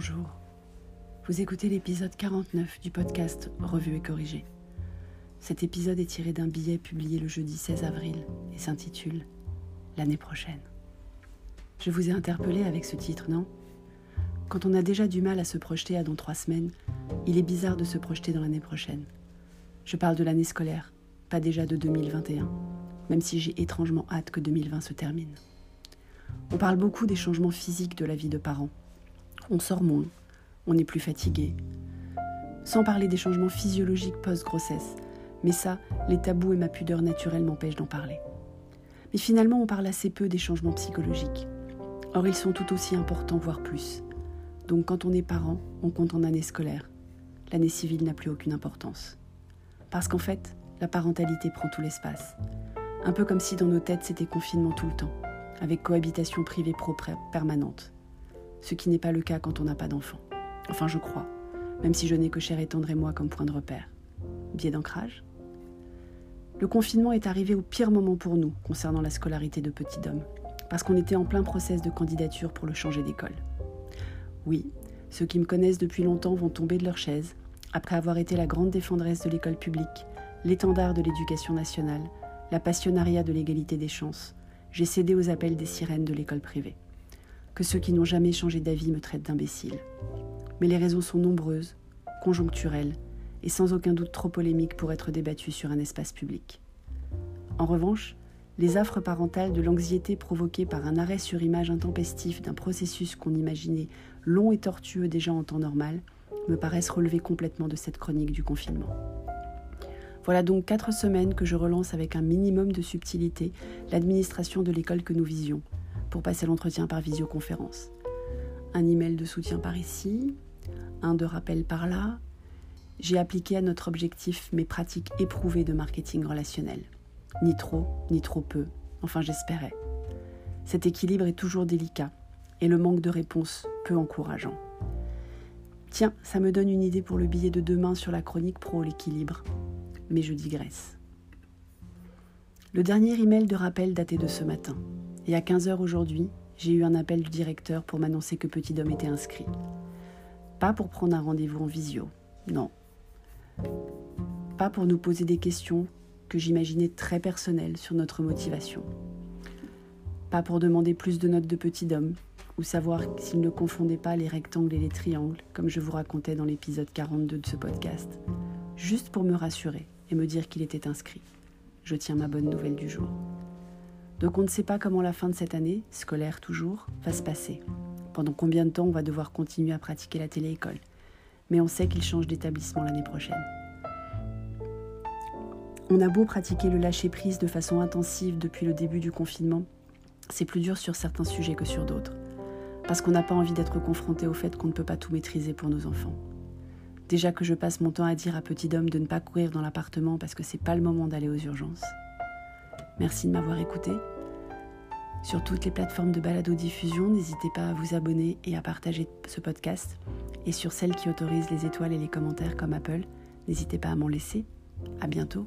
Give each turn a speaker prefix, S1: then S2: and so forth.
S1: Bonjour. Vous écoutez l'épisode 49 du podcast Revue et corrigé. Cet épisode est tiré d'un billet publié le jeudi 16 avril et s'intitule L'année prochaine. Je vous ai interpellé avec ce titre, non? Quand on a déjà du mal à se projeter à dans trois semaines, il est bizarre de se projeter dans l'année prochaine. Je parle de l'année scolaire, pas déjà de 2021, même si j'ai étrangement hâte que 2020 se termine. On parle beaucoup des changements physiques de la vie de parents. On sort moins, on est plus fatigué. Sans parler des changements physiologiques post-grossesse, mais ça, les tabous et ma pudeur naturelle m'empêchent d'en parler. Mais finalement, on parle assez peu des changements psychologiques. Or, ils sont tout aussi importants, voire plus. Donc, quand on est parent, on compte en année scolaire. L'année civile n'a plus aucune importance. Parce qu'en fait, la parentalité prend tout l'espace. Un peu comme si dans nos têtes c'était confinement tout le temps avec cohabitation privée propre permanente. Ce qui n'est pas le cas quand on n'a pas d'enfant. Enfin, je crois, même si je n'ai que cher et tendre et moi comme point de repère. Biais d'ancrage Le confinement est arrivé au pire moment pour nous concernant la scolarité de petit homme, parce qu'on était en plein process de candidature pour le changer d'école. Oui, ceux qui me connaissent depuis longtemps vont tomber de leur chaise, après avoir été la grande défendresse de l'école publique, l'étendard de l'éducation nationale, la passionnariat de l'égalité des chances, j'ai cédé aux appels des sirènes de l'école privée. Que ceux qui n'ont jamais changé d'avis me traitent d'imbécile. Mais les raisons sont nombreuses, conjoncturelles, et sans aucun doute trop polémiques pour être débattues sur un espace public. En revanche, les affres parentales de l'anxiété provoquée par un arrêt sur image intempestif d'un processus qu'on imaginait long et tortueux déjà en temps normal me paraissent relever complètement de cette chronique du confinement. Voilà donc quatre semaines que je relance avec un minimum de subtilité l'administration de l'école que nous visions, pour passer l'entretien par visioconférence. Un email de soutien par ici, un de rappel par là. J'ai appliqué à notre objectif mes pratiques éprouvées de marketing relationnel. Ni trop, ni trop peu, enfin j'espérais. Cet équilibre est toujours délicat et le manque de réponse peu encourageant. Tiens, ça me donne une idée pour le billet de demain sur la chronique pro l'équilibre mais je digresse. Le dernier email de rappel datait de ce matin, et à 15h aujourd'hui, j'ai eu un appel du directeur pour m'annoncer que Petit Dom était inscrit. Pas pour prendre un rendez-vous en visio, non. Pas pour nous poser des questions que j'imaginais très personnelles sur notre motivation. Pas pour demander plus de notes de Petit Dom, ou savoir s'il ne confondait pas les rectangles et les triangles, comme je vous racontais dans l'épisode 42 de ce podcast. Juste pour me rassurer et me dire qu'il était inscrit. Je tiens ma bonne nouvelle du jour. Donc on ne sait pas comment la fin de cette année, scolaire toujours, va se passer. Pendant combien de temps on va devoir continuer à pratiquer la télé-école. Mais on sait qu'il change d'établissement l'année prochaine. On a beau pratiquer le lâcher-prise de façon intensive depuis le début du confinement, c'est plus dur sur certains sujets que sur d'autres. Parce qu'on n'a pas envie d'être confronté au fait qu'on ne peut pas tout maîtriser pour nos enfants. Déjà que je passe mon temps à dire à Petit Dom de ne pas courir dans l'appartement parce que c'est pas le moment d'aller aux urgences. Merci de m'avoir écouté. Sur toutes les plateformes de balado-diffusion, n'hésitez pas à vous abonner et à partager ce podcast. Et sur celles qui autorisent les étoiles et les commentaires comme Apple, n'hésitez pas à m'en laisser. À bientôt.